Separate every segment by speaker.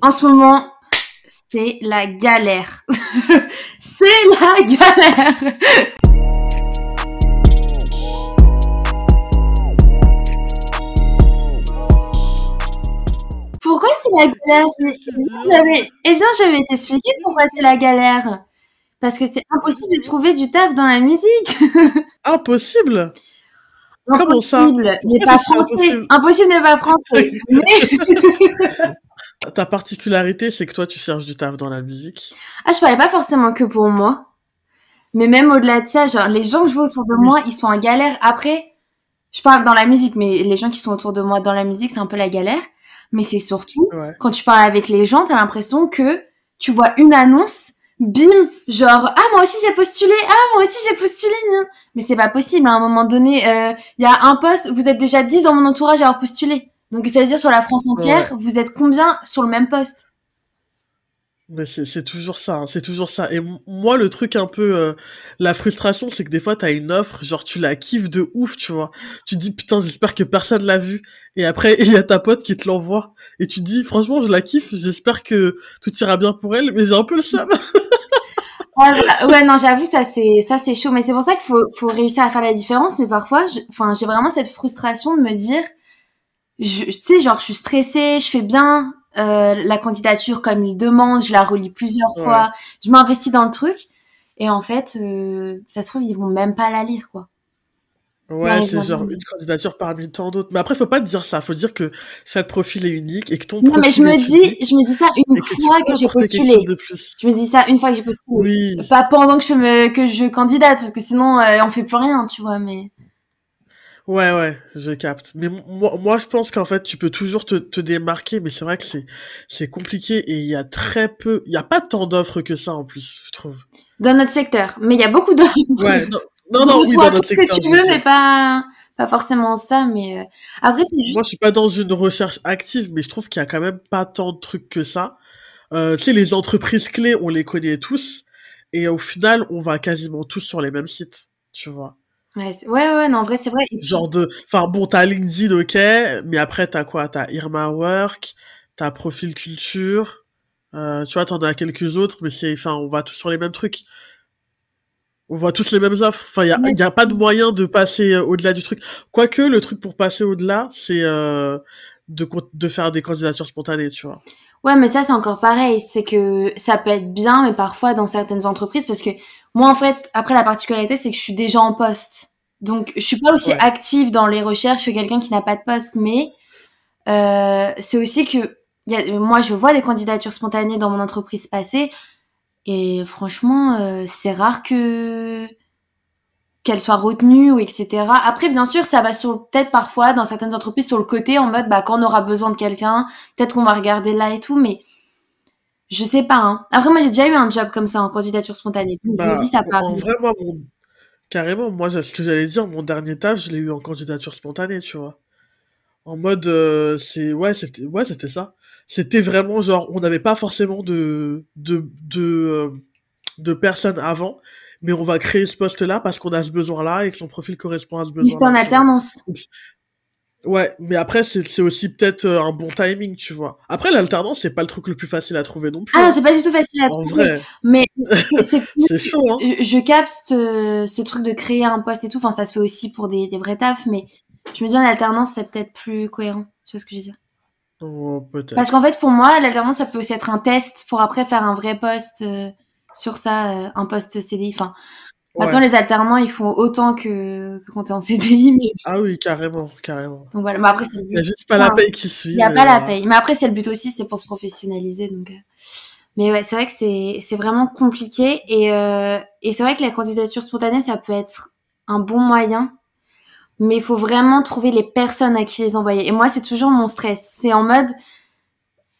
Speaker 1: En ce moment, c'est la galère. c'est la galère. Pourquoi c'est la galère Eh bien, je vais t'expliquer pourquoi c'est la galère. Parce que c'est impossible de trouver du taf dans la musique.
Speaker 2: Impossible
Speaker 1: Comment ça? Impossible n'est pas français. Impossible? N'est pas français. Mais...
Speaker 2: Ta particularité, c'est que toi, tu cherches du taf dans la musique.
Speaker 1: Ah, je parlais pas forcément que pour moi. Mais même au-delà de ça, genre, les gens que je vois autour de moi, ils sont en galère. Après, je parle dans la musique, mais les gens qui sont autour de moi dans la musique, c'est un peu la galère. Mais c'est surtout, quand tu parles avec les gens, t'as l'impression que tu vois une annonce, bim, genre, ah, moi aussi j'ai postulé, ah, moi aussi j'ai postulé, mais c'est pas possible, à un moment donné, euh, il y a un poste, vous êtes déjà 10 dans mon entourage à avoir postulé. Donc, ça veut dire sur la France entière, vous êtes combien sur le même poste?
Speaker 2: Mais c'est toujours ça, hein, c'est toujours ça. Et moi, le truc un peu, euh, la frustration, c'est que des fois, t'as une offre, genre tu la kiffes de ouf, tu vois. Tu dis putain, j'espère que personne l'a vu. Et après, il y a ta pote qui te l'envoie. Et tu dis, franchement, je la kiffe, j'espère que tout ira bien pour elle, mais j'ai un peu le seum.
Speaker 1: ouais, non, j'avoue, ça c'est ça c'est chaud. Mais c'est pour ça qu'il faut, faut réussir à faire la différence. Mais parfois, enfin, j'ai vraiment cette frustration de me dire, je, tu sais, genre, je suis stressée, je fais bien euh, la candidature comme il demande, je la relis plusieurs fois, je m'investis dans le truc. Et en fait, euh, ça se trouve, ils vont même pas la lire, quoi.
Speaker 2: Ouais, c'est genre une candidature parmi tant d'autres. Mais après, faut pas te dire ça. Faut dire que chaque profil est unique et que ton
Speaker 1: non, mais je me dis, je me dis ça une fois que, j'ai postulé. Je me dis ça une fois que j'ai postulé. Oui. Pas pendant que je me, que je candidate, parce que sinon, euh, on fait plus rien, tu vois, mais.
Speaker 2: Ouais, ouais, je capte. Mais moi, moi je pense qu'en fait, tu peux toujours te, te démarquer, mais c'est vrai que c'est, c'est compliqué et il y a très peu, il y a pas tant d'offres que ça en plus, je trouve.
Speaker 1: Dans notre secteur. Mais il y a beaucoup d'offres.
Speaker 2: Ouais, non, non, non oui, dans notre secteur.
Speaker 1: ce que tu veux, mais pas, pas forcément ça, mais euh, après, c'est juste...
Speaker 2: Moi, je suis pas dans une recherche active, mais je trouve qu'il y a quand même pas tant de trucs que ça. Euh, tu sais, les entreprises clés, on les connaît tous. Et au final, on va quasiment tous sur les mêmes sites, tu vois.
Speaker 1: Ouais, ouais, non, en vrai, c'est vrai.
Speaker 2: Genre de, enfin bon, t'as LinkedIn, ok, mais après t'as quoi? T'as Irma Work, t'as Profil Culture, euh, tu vois, t'en as quelques autres, mais c'est, enfin, on va tous sur les mêmes trucs. On voit tous les mêmes offres. Enfin, il y a, y a pas de moyen de passer euh, au-delà du truc. Quoique, le truc pour passer au-delà, c'est euh, de, de faire des candidatures spontanées, tu vois.
Speaker 1: Ouais, mais ça, c'est encore pareil. C'est que ça peut être bien, mais parfois dans certaines entreprises, parce que moi, en fait, après, la particularité, c'est que je suis déjà en poste. Donc, je suis pas aussi active dans les recherches que quelqu'un qui n'a pas de poste, mais euh, c'est aussi que y a, moi, je vois des candidatures spontanées dans mon entreprise passer, et franchement, euh, c'est rare que qu'elles soient retenues ou etc. Après, bien sûr, ça va sur peut-être parfois dans certaines entreprises sur le côté en mode, bah, quand on aura besoin de quelqu'un, peut-être qu'on va regarder là et tout, mais je sais pas. Hein. Après, moi, j'ai déjà eu un job comme ça en candidature spontanée. je me
Speaker 2: Bah,
Speaker 1: dis, ça part.
Speaker 2: en vrai, moi, mon- carrément, moi, ce que j'allais dire, mon dernier taf, je l'ai eu en candidature spontanée, tu vois. En mode, euh, c'est, ouais, c'était, ouais, c'était ça. C'était vraiment genre, on n'avait pas forcément de, de, de, euh, de personnes avant, mais on va créer ce poste-là parce qu'on a ce besoin-là et que son profil correspond à ce
Speaker 1: Oui, c'était en alternance.
Speaker 2: Ouais, mais après, c'est aussi peut-être euh, un bon timing, tu vois. Après, l'alternance, c'est pas le truc le plus facile à trouver non plus,
Speaker 1: Ah non,
Speaker 2: hein.
Speaker 1: c'est pas du tout facile à
Speaker 2: En
Speaker 1: trouver.
Speaker 2: vrai.
Speaker 1: Mais c'est
Speaker 2: chaud, hein.
Speaker 1: je capte ce, ce truc de créer un poste et tout. Enfin, ça se fait aussi pour des, des vrais tafs, mais je me dis en alternance, c'est peut-être plus cohérent. Tu vois ce que je veux dire?
Speaker 2: Oh,
Speaker 1: Parce
Speaker 2: peut-être.
Speaker 1: qu'en fait, pour moi, l'alternance, ça peut aussi être un test pour après faire un vrai poste euh, sur ça, euh, un poste CDI. Enfin, maintenant,
Speaker 2: Ouais.
Speaker 1: les alternants, ils font autant que, que quand t'es en CDI. Mais...
Speaker 2: Ah oui, carrément, carrément.
Speaker 1: Donc voilà, mais après, c'est le
Speaker 2: Il y a juste pas la paye qui
Speaker 1: il
Speaker 2: suit,
Speaker 1: n'y a pas la paye. Mais après, c'est le but aussi, c'est pour se professionnaliser. Donc, euh. Mais ouais, c'est vrai que c'est c'est vraiment compliqué. Et, euh, et c'est vrai que la candidature spontanée, ça peut être un bon moyen. Mais il faut vraiment trouver les personnes à qui les envoyer. Et moi, c'est toujours mon stress. C'est en mode,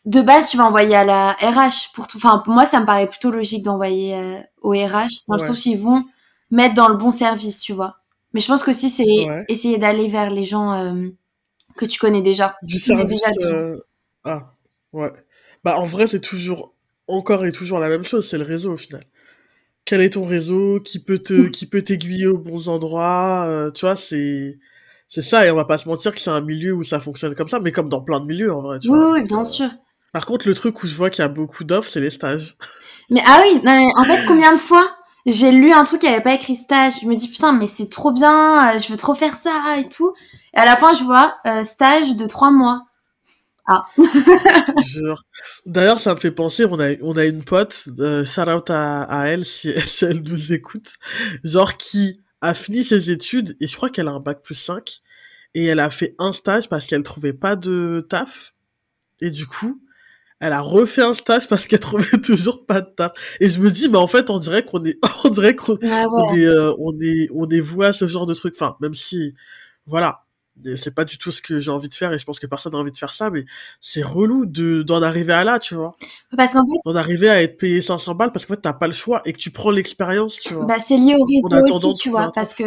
Speaker 1: de base, tu vas envoyer à la RH pour tout. Enfin, moi, ça me paraît plutôt logique d'envoyer euh, au RH, dans le
Speaker 2: Ouais.
Speaker 1: sens où ils vont mettre dans le bon service, tu vois. Mais je pense qu'aussi, c'est
Speaker 2: Ouais.
Speaker 1: essayer d'aller vers les gens euh, que tu connais déjà.
Speaker 2: Du
Speaker 1: Tu connais
Speaker 2: service,
Speaker 1: déjà
Speaker 2: euh, ah, ouais. Bah, en vrai, c'est toujours, encore et toujours la même chose, c'est le réseau au final. Quel est ton réseau? Qui peut te, qui peut t'aiguiller aux bons endroits? euh, tu vois, c'est, c'est ça, et on va pas se mentir que c'est un milieu où ça fonctionne comme ça, mais comme dans plein de milieux, en vrai, tu
Speaker 1: Oui,
Speaker 2: vois.
Speaker 1: oui, bien sûr.
Speaker 2: Par contre, le truc où je vois qu'il y a beaucoup d'offres, c'est les stages.
Speaker 1: Mais ah oui, non, mais en fait, combien de fois j'ai lu un truc qui avait pas écrit stage Je me dis putain, mais c'est trop bien, euh, je veux trop faire ça et tout. Et à la fin, je vois euh, stage de trois mois. Ah.
Speaker 2: D'ailleurs, ça me fait penser, on a, on a une pote, euh, shout out à, elle si, si elle nous écoute, genre qui a fini ses études et je crois qu'elle a un bac plus 5 et elle a fait un stage parce qu'elle trouvait pas de taf et du coup, elle a refait un stage parce qu'elle trouvait toujours pas de taf. Et je me dis, bah en fait, on dirait qu'on est, on dirait qu'on
Speaker 1: Ah
Speaker 2: on est, euh, on est, on est voué à ce genre de truc. Enfin, même si, voilà, c'est pas du tout ce que j'ai envie de faire et je pense que personne n'a envie de faire ça, mais c'est relou de d'en arriver à là, tu vois.
Speaker 1: Parce qu'en fait,
Speaker 2: D'en arriver à être payé 500 balles parce qu'en fait t'as pas le choix et que tu prends l'expérience, tu vois.
Speaker 1: bah, c'est lié au réseau aussi, tu vois. Parce que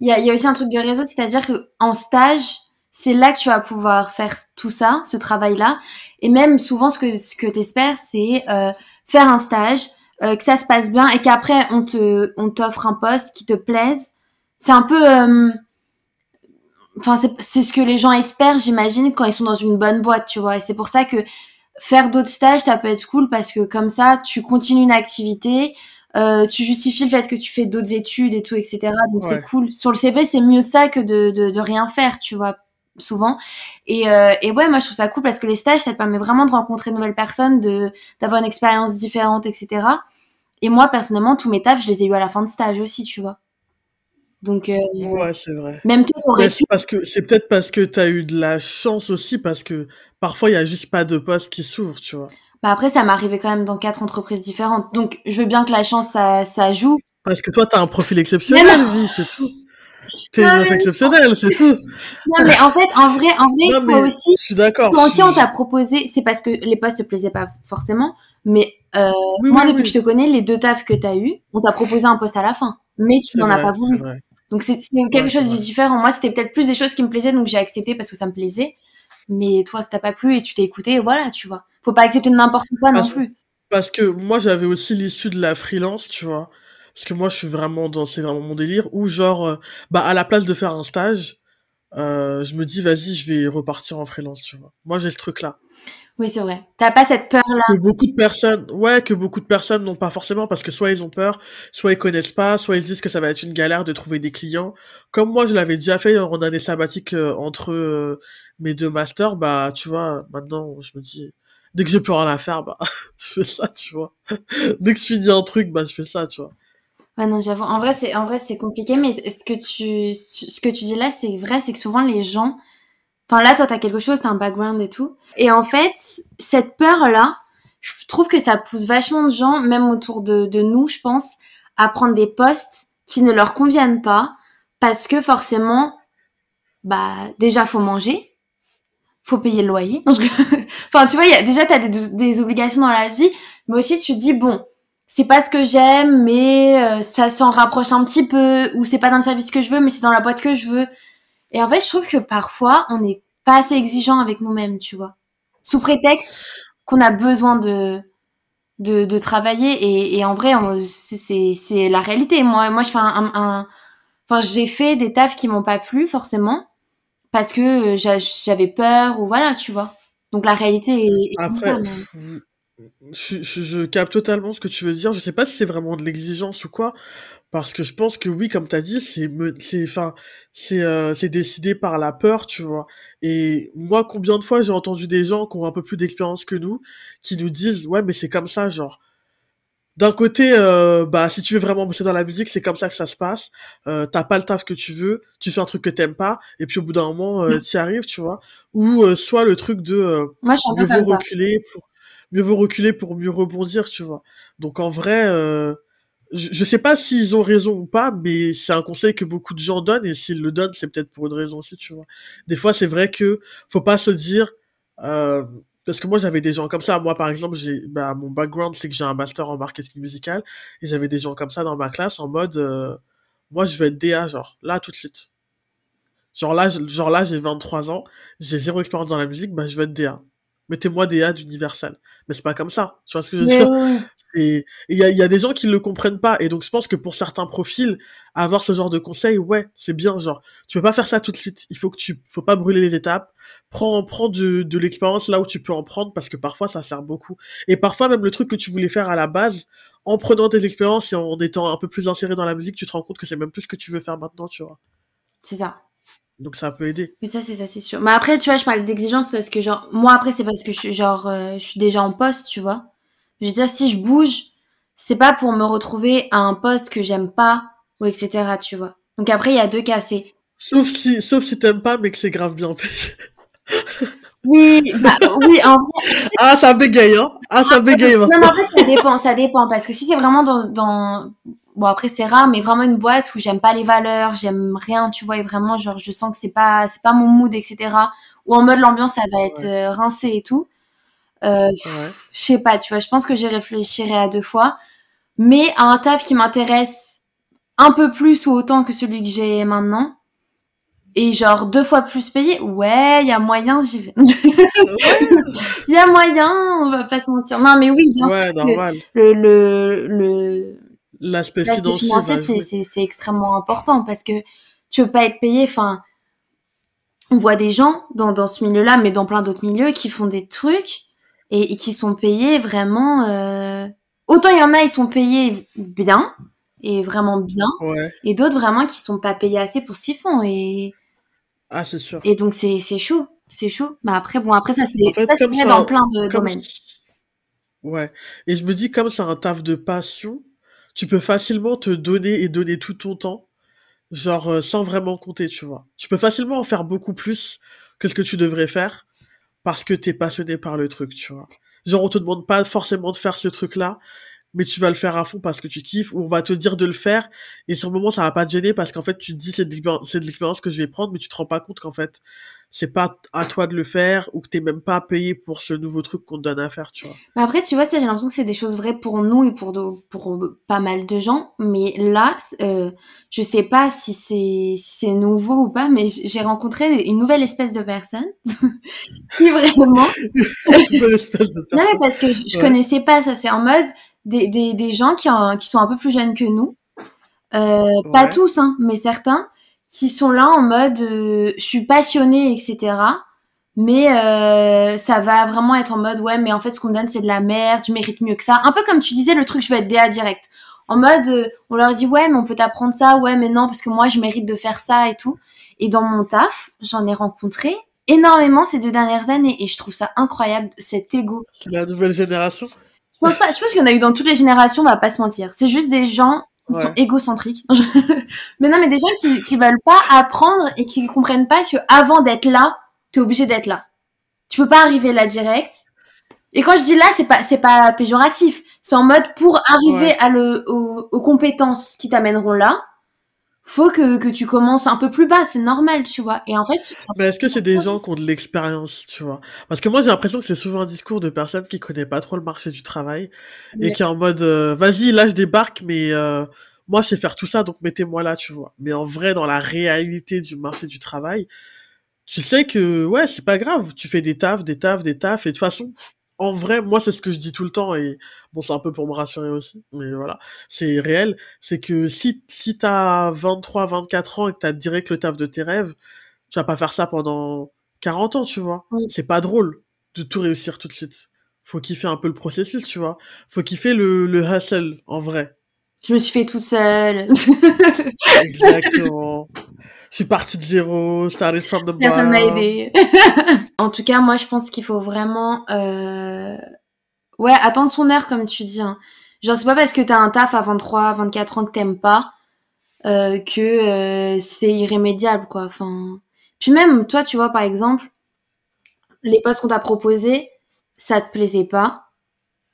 Speaker 1: il y a, il y a aussi un truc de réseau, c'est-à-dire que en stage, c'est là que tu vas pouvoir faire tout ça, ce travail-là. Et même souvent, ce que, ce que t'espères, c'est euh, faire un stage, euh, que ça se passe bien et qu'après on te, on t'offre un poste qui te plaise. C'est un peu, euh, enfin c'est, c'est ce que les gens espèrent, j'imagine, quand ils sont dans une bonne boîte, tu vois. Et c'est pour ça que faire d'autres stages, ça peut être cool parce que comme ça, tu continues une activité, euh, tu justifies le fait que tu fais d'autres études et tout, etc. Donc c'est cool. Sur le CV, c'est mieux ça que de, de, de rien faire, tu vois, souvent. Et, euh, et ouais, moi je trouve ça cool parce que les stages, ça te permet vraiment de rencontrer de nouvelles personnes, de d'avoir une expérience différente, etc. Et moi, personnellement, tous mes tafs, je les ai eu à la fin de stage aussi, tu vois. Donc, euh,
Speaker 2: Ouais, c'est vrai.
Speaker 1: même toi, pu
Speaker 2: parce que, c'est peut-être parce que t'as eu de la chance aussi parce que parfois il y a juste pas de poste qui s'ouvre, tu vois.
Speaker 1: Bah après, ça m'est arrivé quand même dans quatre entreprises différentes. Donc, je veux bien que la chance, ça, ça joue.
Speaker 2: Parce que toi t'as un profil exceptionnel, vie, c'est tout. T'es une meuf exceptionnelle, c'est tout.
Speaker 1: non, mais en fait, en vrai, en vrai,
Speaker 2: Non,
Speaker 1: toi
Speaker 2: mais
Speaker 1: aussi,
Speaker 2: je suis d'accord.
Speaker 1: toi
Speaker 2: Je
Speaker 1: aussi, on t'a proposé, c'est parce que les postes te plaisaient pas forcément, mais euh,
Speaker 2: Oui,
Speaker 1: moi,
Speaker 2: oui,
Speaker 1: depuis que je te connais, les deux tafs que t'as eu, on t'a proposé un poste à la fin, mais tu n'en as pas voulu. Donc, c'est quelque
Speaker 2: Ouais,
Speaker 1: chose de différent. Moi, c'était peut-être plus des choses qui me plaisaient, donc j'ai accepté parce que ça me plaisait. Mais toi, ça t'a pas plu et tu t'es écouté, et voilà, tu vois. Faut pas accepter n'importe quoi non plus.
Speaker 2: parce que moi j'avais aussi l'issue de la freelance, tu vois. Parce que moi je suis vraiment dans, c'est vraiment mon délire, où genre, euh, bah à la place de faire un stage, euh, je me dis vas-y, je vais repartir en freelance, tu vois. Moi j'ai ce truc-là.
Speaker 1: Oui, c'est vrai. T'as pas cette peur-là.
Speaker 2: Que beaucoup de personnes, ouais, que beaucoup de personnes n'ont pas forcément parce que soit ils ont peur, soit ils connaissent pas, soit ils se disent que ça va être une galère de trouver des clients. Comme moi, je l'avais déjà fait en année sabbatique euh, entre euh, mes deux masters, bah, tu vois, maintenant, je me dis, dès que j'ai plus rien à faire, bah, je fais ça, tu vois. Dès que je finis un truc, bah, je fais ça, tu vois.
Speaker 1: Ouais, non, j'avoue. En vrai, c'est, en vrai, c'est compliqué, mais ce que tu, ce que tu dis là, c'est vrai, c'est que souvent les gens, enfin là, toi, t'as quelque chose, t'as un background et tout. Et en fait, cette peur-là, je trouve que ça pousse vachement de gens, même autour de, de nous, je pense, à prendre des postes qui ne leur conviennent pas, parce que forcément, bah, déjà, faut manger, faut payer le loyer. Enfin, tu vois, déjà, t'as des, des obligations dans la vie, mais aussi tu dis, bon, c'est pas ce que j'aime, mais euh, ça s'en rapproche un petit peu, ou c'est pas dans le service que je veux, mais c'est dans la boîte que je veux. Et en fait, je trouve que parfois, on n'est pas assez exigeant avec nous-mêmes, tu vois. Sous prétexte qu'on a besoin de, de, de travailler, et, et en vrai, c'est- la réalité. Moi, moi je fais un, Enfin, j'ai fait des tafs qui m'ont pas plu, forcément, parce que euh, j'a- j'avais peur, ou voilà, tu vois. Donc la réalité est, comme ça,
Speaker 2: Après,
Speaker 1: mais...
Speaker 2: je, je, je capte totalement ce que tu veux dire. Je sais pas si c'est vraiment de l'exigence ou quoi, parce que je pense que oui, comme t'as dit, c'est, c'est, enfin, c'est, euh, c'est décidé par la peur, tu vois. Et moi, combien de fois j'ai entendu des gens qui ont un peu plus d'expérience que nous, qui nous disent, ouais, mais c'est comme ça, genre. D'un côté, euh, bah, si tu veux vraiment bosser dans la musique, c'est comme ça que ça se passe. Euh, t'as pas le taf que tu veux, tu fais un truc que t'aimes pas, et puis au bout d'un moment, euh, t'y arrives, tu vois. Ou euh, soit le truc de euh,
Speaker 1: Moi, je
Speaker 2: mieux reculer pour mieux vaut reculer pour mieux rebondir, tu vois. Donc en vrai, euh, je, je sais pas s'ils ont raison ou pas, mais c'est un conseil que beaucoup de gens donnent, et s'ils le donnent, c'est peut-être pour une raison aussi, tu vois. Des fois, c'est vrai que faut pas se dire, euh, parce que moi j'avais des gens comme ça. Moi, par exemple, j'ai, bah, mon background, c'est que j'ai un master en marketing musical, et j'avais des gens comme ça dans ma classe en mode, euh, moi, je veux être DA, genre là tout de suite. Genre là, genre là, j'ai 23 ans, j'ai zéro expérience dans la musique, bah je veux être DA. Mettez-moi des A d'Universal. Mais c'est pas comme ça, tu vois ce que je veux dire? Et il y a, y a des gens qui le comprennent pas. Et donc, je pense que pour certains profils, avoir ce genre de conseil, ouais, c'est bien. Genre, tu peux pas faire ça tout de suite. Il faut que tu, faut pas brûler les étapes. Prends, prends de, de l'expérience là où tu peux en prendre parce que parfois ça sert beaucoup. Et parfois même le truc que tu voulais faire à la base, en prenant tes expériences et en étant un peu plus inséré dans la musique, tu te rends compte que c'est même plus ce que tu veux faire maintenant, tu vois.
Speaker 1: C'est ça.
Speaker 2: Donc ça peut aider.
Speaker 1: Mais ça, c'est ça, c'est sûr. Mais après, tu vois, je parle d'exigence parce que, genre, moi, après, c'est parce que je suis, genre, euh, je suis déjà en poste, tu vois. Je veux dire, si je bouge, c'est pas pour me retrouver à un poste que j'aime pas, ou etc., tu vois. Donc après, il y a deux cas, c'est...
Speaker 2: Sauf si, sauf si t'aimes pas, mais que c'est grave bien payé.
Speaker 1: Oui, bah, oui, en vrai...
Speaker 2: Ah, ça bégaye, hein Ah, ça bégaye,
Speaker 1: Non, mais en fait, ça dépend, ça dépend. Parce que si c'est vraiment dans, dans... Bon, après, c'est rare, mais vraiment une boîte où j'aime pas les valeurs, j'aime rien, tu vois, et vraiment, genre, je sens que c'est pas, c'est pas mon mood, etc. Ou en mode l'ambiance, ça va être
Speaker 2: Ouais.
Speaker 1: euh, rincé et tout. Euh,
Speaker 2: Ouais.
Speaker 1: je sais pas, tu vois, je pense que j'y réfléchirai à deux fois. Mais à un taf qui m'intéresse un peu plus ou autant que celui que j'ai maintenant, et genre deux fois plus payé, ouais, il y a moyen, j'y vais. Il y a moyen, on va pas se mentir. Non, mais oui, bien sûr
Speaker 2: Ouais,
Speaker 1: que
Speaker 2: normal.
Speaker 1: le, le, le,
Speaker 2: L'aspect financier
Speaker 1: c'est, extrêmement important parce que tu veux pas être payé, enfin, on voit des gens dans, dans ce milieu-là, mais dans plein d'autres milieux, qui font des trucs et, et qui sont payés vraiment. euh, Autant il y en a, ils sont payés bien et vraiment bien,
Speaker 2: Ouais.
Speaker 1: et d'autres vraiment qui sont pas payés assez pour ce qu'ils font. Et,
Speaker 2: Ah, c'est sûr.
Speaker 1: et donc c'est, chaud, c'est chaud. Mais après, bon, après ça c'est,
Speaker 2: En fait,
Speaker 1: dans plein de domaines.
Speaker 2: Ouais. Et je me dis, comme c'est un taf de passion, tu peux facilement te donner et donner tout ton temps, genre euh, sans vraiment compter, tu vois. Tu peux facilement en faire beaucoup plus que ce que tu devrais faire parce que t'es passionné par le truc, tu vois. Genre, on te demande pas forcément de faire ce truc-là, mais tu vas le faire à fond parce que tu kiffes, ou on va te dire de le faire, et sur le moment, ça va pas te gêner parce qu'en fait, tu te dis, c'est de l'expérience que je vais prendre, mais tu te rends pas compte qu'en fait, c'est pas à toi de le faire, ou que t'es même pas payé pour ce nouveau truc qu'on te donne à faire, tu vois.
Speaker 1: Mais après, tu vois, ça, j'ai l'impression que c'est des choses vraies pour nous et pour, de- pour euh, pas mal de gens. Mais là, euh, je sais pas si c'est si nouveau ou pas, mais j'ai rencontré une nouvelle espèce de personne qui vraiment...
Speaker 2: tu peux l'espèce de
Speaker 1: Non,
Speaker 2: personne.
Speaker 1: parce que je, je
Speaker 2: Ouais.
Speaker 1: connaissais pas ça. C'est en mode des, des, des gens qui, en- qui sont un peu plus jeunes que nous. Euh, Pas tous, hein, mais certains qui sont là en mode euh, je suis passionnée, etc. Mais euh, ça va vraiment être en mode ouais, mais en fait, ce qu'on me donne, c'est de la merde, je mérite mieux que ça. Un peu comme tu disais, le truc, je veux être DA direct. En mode, euh, on leur dit ouais, mais on peut t'apprendre ça, ouais, mais non, parce que moi, je mérite de faire ça et tout. Et dans mon taf, j'en ai rencontré énormément ces deux dernières années et je trouve ça incroyable, cet ego.
Speaker 2: La nouvelle génération.
Speaker 1: Je pense pas, je pense qu'il y en a eu dans toutes les générations, on va pas se mentir. C'est juste des gens qui
Speaker 2: Ouais.
Speaker 1: sont égocentriques. mais non, mais des gens qui, qui veulent pas apprendre et qui comprennent pas que avant d'être là, t'es obligé d'être là. Tu peux pas arriver là direct. Et quand je dis là, c'est pas, c'est pas péjoratif. C'est en mode pour arriver
Speaker 2: Ouais.
Speaker 1: à le, aux, aux compétences qui t'amèneront là, faut que, que tu commences un peu plus bas. C'est normal, tu vois. Et en fait,
Speaker 2: Mais est-ce que c'est des gens qui ont de l'expérience, tu vois? Parce que moi, j'ai l'impression que c'est souvent un discours de personnes qui connaissent pas trop le marché du travail et qui est en mode, euh, vas-y, là, je débarque, mais euh, moi, je sais faire tout ça, donc mettez-moi là, tu vois. Mais en vrai, dans la réalité du marché du travail, tu sais que, ouais, c'est pas grave. Tu fais des tafs, des tafs, des tafs, et de toute façon, en vrai, moi, c'est ce que je dis tout le temps, et bon, c'est un peu pour me rassurer aussi, mais voilà, c'est réel. C'est que si, si t'as 23, 24 ans et que t'as direct le taf de tes rêves, tu vas pas faire ça pendant 40 ans, tu vois.
Speaker 1: Oui.
Speaker 2: C'est pas drôle de tout réussir tout de suite. Faut kiffer un peu le processus, tu vois. Faut kiffer le, le hustle, en vrai.
Speaker 1: je me suis fait toute seule.
Speaker 2: Exactement. Je suis partie de zéro, started from the
Speaker 1: Personne m'a aidé. en tout cas, moi, je pense qu'il faut vraiment, euh... ouais, attendre son heure, comme tu dis. hein. Genre, c'est pas parce que t'as un taf à 23, 24 ans que t'aimes pas euh, que euh, c'est irrémédiable, quoi. Enfin, puis même, toi, tu vois, par exemple, les postes qu'on t'a proposés, ça te plaisait pas,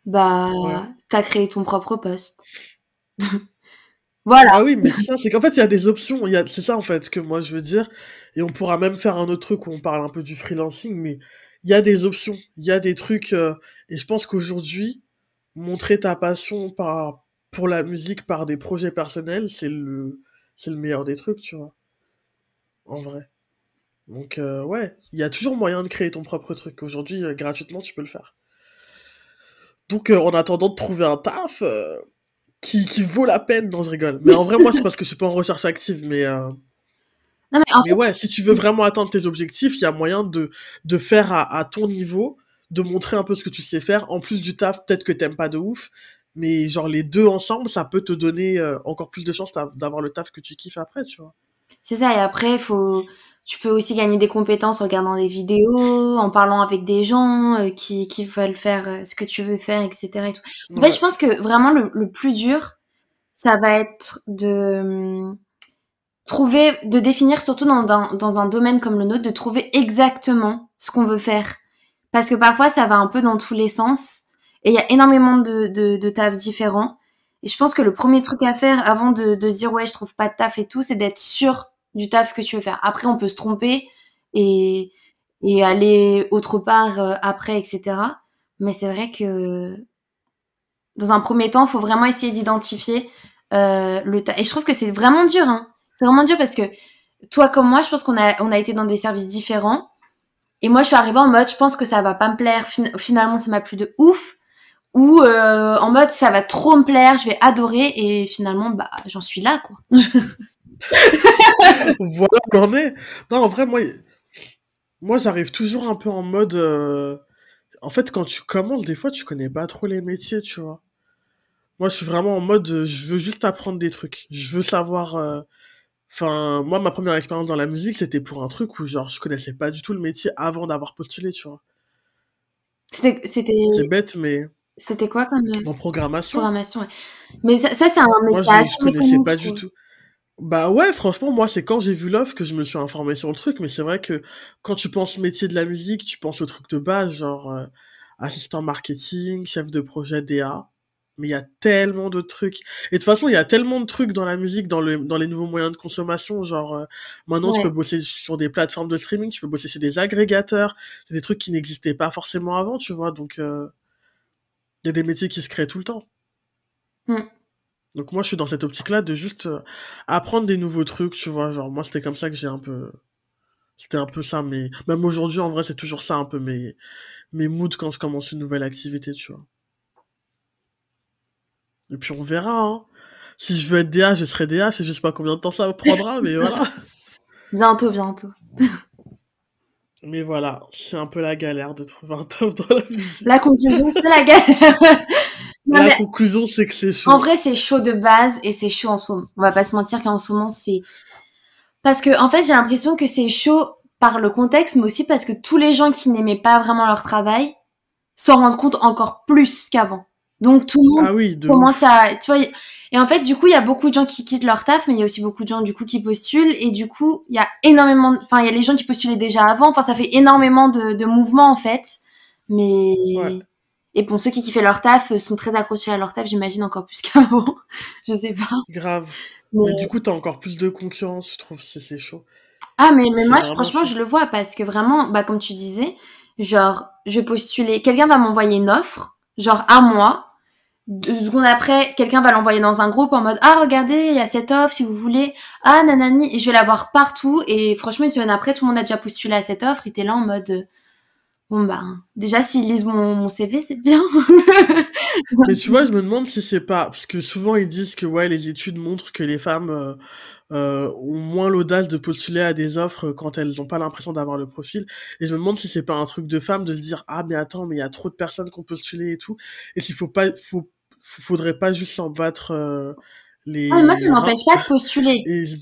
Speaker 1: bah,
Speaker 2: Ouais.
Speaker 1: t'as créé ton propre poste. voilà.
Speaker 2: Ah oui, mais c'est ça, c'est qu'en fait, il y a des options. Y a, c'est ça, en fait, que moi, je veux dire. Et on pourra même faire un autre truc où on parle un peu du freelancing, mais il y a des options. Il y a des trucs. euh, et je pense qu'aujourd'hui, montrer ta passion par, pour la musique par des projets personnels, c'est le, c'est le meilleur des trucs, tu vois. En vrai. Donc, euh, ouais, il y a toujours moyen de créer ton propre truc. Aujourd'hui, euh, gratuitement, tu peux le faire. Donc, euh, en attendant de trouver un taf euh, qui, qui vaut la peine, non, je rigole. Mais en vrai, moi, c'est parce que je suis pas en recherche active. Mais, euh,
Speaker 1: Non, mais en
Speaker 2: mais ouais, si tu veux vraiment atteindre tes objectifs, il y a moyen de, de faire à, à ton niveau, de montrer un peu ce que tu sais faire. En plus du taf, peut-être que t'aimes pas de ouf. Mais genre, les deux ensemble, ça peut te donner euh, encore plus de chances d'a- d'avoir le taf que tu kiffes après, tu vois.
Speaker 1: c'est ça. Et après, faut, tu peux aussi gagner des compétences en regardant des vidéos, en parlant avec des gens euh, qui, qui veulent faire euh, ce que tu veux faire, etc. et tout. En fait, je pense que vraiment le, le plus dur, ça va être de hum, trouver, de définir, surtout dans, dans, dans un domaine comme le nôtre, de trouver exactement ce qu'on veut faire. Parce que parfois, ça va un peu dans tous les sens. Et il y a énormément de, de, de tafs différents. Et je pense que le premier truc à faire avant de, de se dire ouais, je trouve pas de taf et tout, c'est d'être sûr du taf que tu veux faire. Après, on peut se tromper et, et aller autre part euh, après, etc. Mais c'est vrai que dans un premier temps, il faut vraiment essayer d'identifier euh, le taf. Et je trouve que c'est vraiment dur. Hein. C'est vraiment dur parce que toi comme moi, je pense qu'on a, été dans des services différents. Et moi, je suis arrivée en mode, je pense que ça va pas me plaire. Fin- finalement, ça m'a plu de ouf. Ou euh, en mode, ça va trop me plaire, je vais adorer. Et finalement, bah, j'en suis là, quoi.
Speaker 2: voilà où on est. Non, en vrai, moi, moi j'arrive toujours un peu en mode... euh, En fait, quand tu commences, des fois, tu connais pas trop les métiers, tu vois. Moi, je suis vraiment en mode, euh, je veux juste apprendre des trucs. Je veux savoir... euh, Enfin, moi, ma première expérience dans la musique, c'était pour un truc où, genre, je connaissais pas du tout le métier avant d'avoir postulé, tu vois.
Speaker 1: C'était,
Speaker 2: C'est bête, mais
Speaker 1: c'était quoi comme
Speaker 2: en programmation,
Speaker 1: programmation ouais. Mais ça, ça c'est un
Speaker 2: moi,
Speaker 1: métier
Speaker 2: je,
Speaker 1: assez
Speaker 2: je connaissais pas du tout. Bah ouais, franchement, moi, c'est quand j'ai vu l'offre que je me suis informé sur le truc, mais c'est vrai que quand tu penses métier de la musique, tu penses au truc de base, genre euh, assistant marketing, chef de projet DA. Mais il y a tellement de trucs. Et de toute façon, il y a tellement de trucs dans la musique, dans, le, dans les nouveaux moyens de consommation. Genre, euh, maintenant, tu peux bosser sur des plateformes de streaming, tu peux bosser chez des agrégateurs. C'est des trucs qui n'existaient pas forcément avant, tu vois. Donc, euh, il y a des métiers qui se créent tout le temps.
Speaker 1: Mm.
Speaker 2: Donc, moi, je suis dans cette optique-là de juste euh, apprendre des nouveaux trucs, tu vois. Genre, moi, c'était comme ça que j'ai un peu C'était un peu ça, mais même aujourd'hui, en vrai, c'est toujours ça un peu mes, mes moods quand je commence une nouvelle activité, tu vois. Et puis on verra, hein. Si je veux être DA, je serai DA, je sais juste pas combien de temps ça prendra, mais voilà.
Speaker 1: Bientôt, bientôt.
Speaker 2: Mais voilà, c'est un peu la galère de trouver un taf dans la musique.
Speaker 1: La conclusion, c'est la galère. non,
Speaker 2: La
Speaker 1: mais
Speaker 2: conclusion, c'est que c'est
Speaker 1: en
Speaker 2: chaud.
Speaker 1: vrai, c'est chaud de base et c'est chaud en ce moment. On va pas se mentir qu'en ce moment, c'est Parce que, en fait, j'ai l'impression que c'est chaud par le contexte, mais aussi parce que tous les gens qui n'aimaient pas vraiment leur travail s'en rendent compte encore plus qu'avant. Donc tout le monde
Speaker 2: Ah oui,
Speaker 1: commence
Speaker 2: ouf.
Speaker 1: à, tu vois, et en fait, du coup, il y a beaucoup de gens qui quittent leur taf, mais il y a aussi beaucoup de gens, du coup, qui postulent, et du coup, il y a énormément, enfin, il y a les gens qui postulaient déjà avant, enfin, ça fait énormément de, de mouvements, en fait. Mais,
Speaker 2: Ouais,
Speaker 1: et pour ceux qui kiffaient leur taf, euh, sont très accrochés à leur taf, j'imagine encore plus qu'avant. Je sais pas.
Speaker 2: grave.
Speaker 1: Mais,
Speaker 2: Mais du coup, t'as encore plus de concurrence, je trouve, c'est c'est chaud.
Speaker 1: ah, mais, mais moi, franchement,
Speaker 2: chaud.
Speaker 1: je le vois parce que vraiment, bah, comme tu disais, genre, je vais postuler, quelqu'un va m'envoyer une offre, genre, à moi, deux secondes après, quelqu'un va l'envoyer dans un groupe en mode Ah, regardez, il y a cette offre si vous voulez. Ah, nanani. Et je vais la voir partout. Et franchement, une semaine après, tout le monde a déjà postulé à cette offre. Et t'es là en mode Bon, bah, déjà, s'ils lisent mon, mon CV, c'est bien.
Speaker 2: Mais tu vois, je me demande si c'est pas... Parce que souvent, ils disent que ouais, les études montrent que les femmes euh, euh, ont moins l'audace de postuler à des offres quand elles n'ont pas l'impression d'avoir le profil. Et je me demande si c'est pas un truc de femme de se dire ah mais attends mais il y a trop de personnes qui ont postulé et tout. Et s'il faut pas faut faudrait pas juste s'en battre euh,
Speaker 1: Ah, mais moi, ça
Speaker 2: les
Speaker 1: m'empêche pas de postuler.
Speaker 2: et se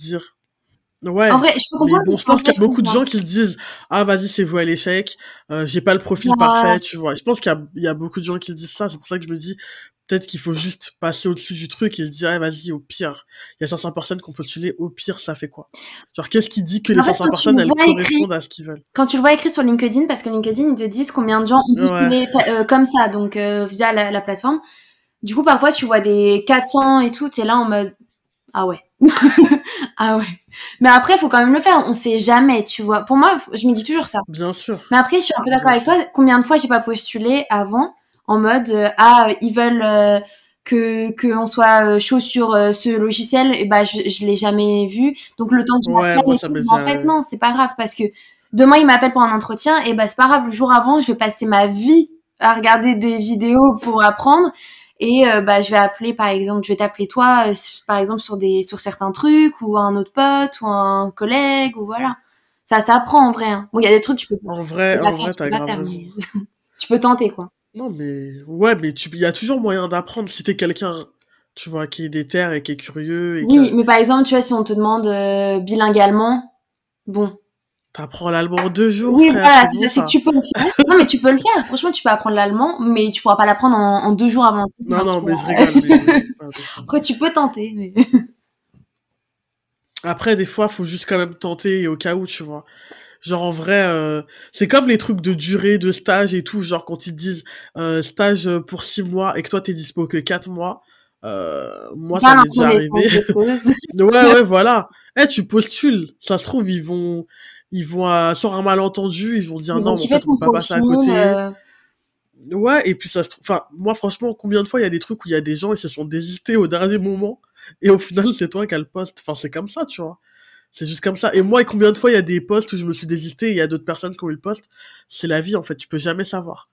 Speaker 2: dire
Speaker 1: En
Speaker 2: ouais.
Speaker 1: vrai, je peux
Speaker 2: Mais
Speaker 1: comprendre
Speaker 2: bon, je pense qu'il y a beaucoup de gens qui se disent ah vas-y c'est vous à l'échec, euh, j'ai pas le profil
Speaker 1: Bah,
Speaker 2: parfait, tu vois. Je pense qu'il y a il y a beaucoup de gens qui disent ça. C'est pour ça que je me dis peut-être qu'il faut juste passer au-dessus du truc et se dire, ah, vas-y, au pire, il y a 500 personnes qui ont postulé, au pire, ça fait quoi? Genre, qu'est-ce qui dit que les
Speaker 1: En fait,
Speaker 2: 500
Speaker 1: quand tu
Speaker 2: personnes,
Speaker 1: le
Speaker 2: elles correspondent à ce qu'ils veulent?
Speaker 1: quand tu le vois écrit sur LinkedIn, parce que LinkedIn, ils te disent combien de gens ont
Speaker 2: Ouais,
Speaker 1: postulé euh, comme ça, donc euh, via la, la plateforme. Du coup, parfois, tu vois des 400 et tout, t'es là en mode Ah ouais. ah ouais. Mais après, il faut quand même le faire. On sait jamais, tu vois. Pour moi, je me dis toujours ça.
Speaker 2: bien sûr,
Speaker 1: Mais après, je suis un peu d'accord avec toi. Combien de fois j'ai pas postulé avant en mode euh, Ah, ils veulent euh, que qu'on soit euh, chaud sur euh, ce logiciel, et bah je, je l'ai jamais vu. Donc le temps que
Speaker 2: Ouais, moi, ça
Speaker 1: en fait, non, c'est pas grave parce que demain il m'appelle pour un entretien, et bah c'est pas grave, le jour avant, je vais passer ma vie à regarder des vidéos pour apprendre. Et euh, bah je vais appeler par exemple, je vais t'appeler toi euh, par exemple sur des sur certains trucs ou un autre pote ou un collègue ou voilà. Ça s'apprend en vrai. Hein. Bon, il y a des trucs tu peux
Speaker 2: En vrai, en vrai, t'as grave raison.
Speaker 1: tu peux tenter quoi.
Speaker 2: Non mais ouais, mais tu il y a toujours moyen d'apprendre si t'es quelqu'un tu vois qui est déter et qui est curieux et
Speaker 1: Oui, mais par exemple, tu vois si on te demande euh, bilingualement, bon,
Speaker 2: T'apprends l'allemand en deux jours.
Speaker 1: Oui, voilà, c'est que tu peux le faire. non, mais tu peux le faire. Franchement, tu peux apprendre l'allemand, mais tu pourras pas l'apprendre en, deux jours avant.
Speaker 2: Non, non, mais je rigole.
Speaker 1: Après, tu peux tenter. Mais...
Speaker 2: Après, des fois, faut juste quand même tenter au cas où, tu vois. Genre en vrai, euh, c'est comme les trucs de durée de stage et tout. Genre quand ils te disent euh, stage pour six mois et que toi t'es dispo que quatre mois. Euh, moi, ça m'est déjà arrivé. ouais, ouais, voilà. Eh, tu postules. Ça se trouve, ils vont, ils vont euh, sur un malentendu, ils vont dire non, en fait, on peut pas passer à côté. Euh. Ouais, et puis ça se trouve, enfin, moi franchement, combien de fois il y a des trucs où il y a des gens qui se sont désistés au dernier moment, et au final c'est toi qui as le poste. Enfin, c'est comme ça, tu vois. C'est juste comme ça. Et moi, et combien de fois il y a des postes où je me suis désisté et il y a d'autres personnes qui ont eu le poste. C'est la vie, en fait, tu peux jamais savoir.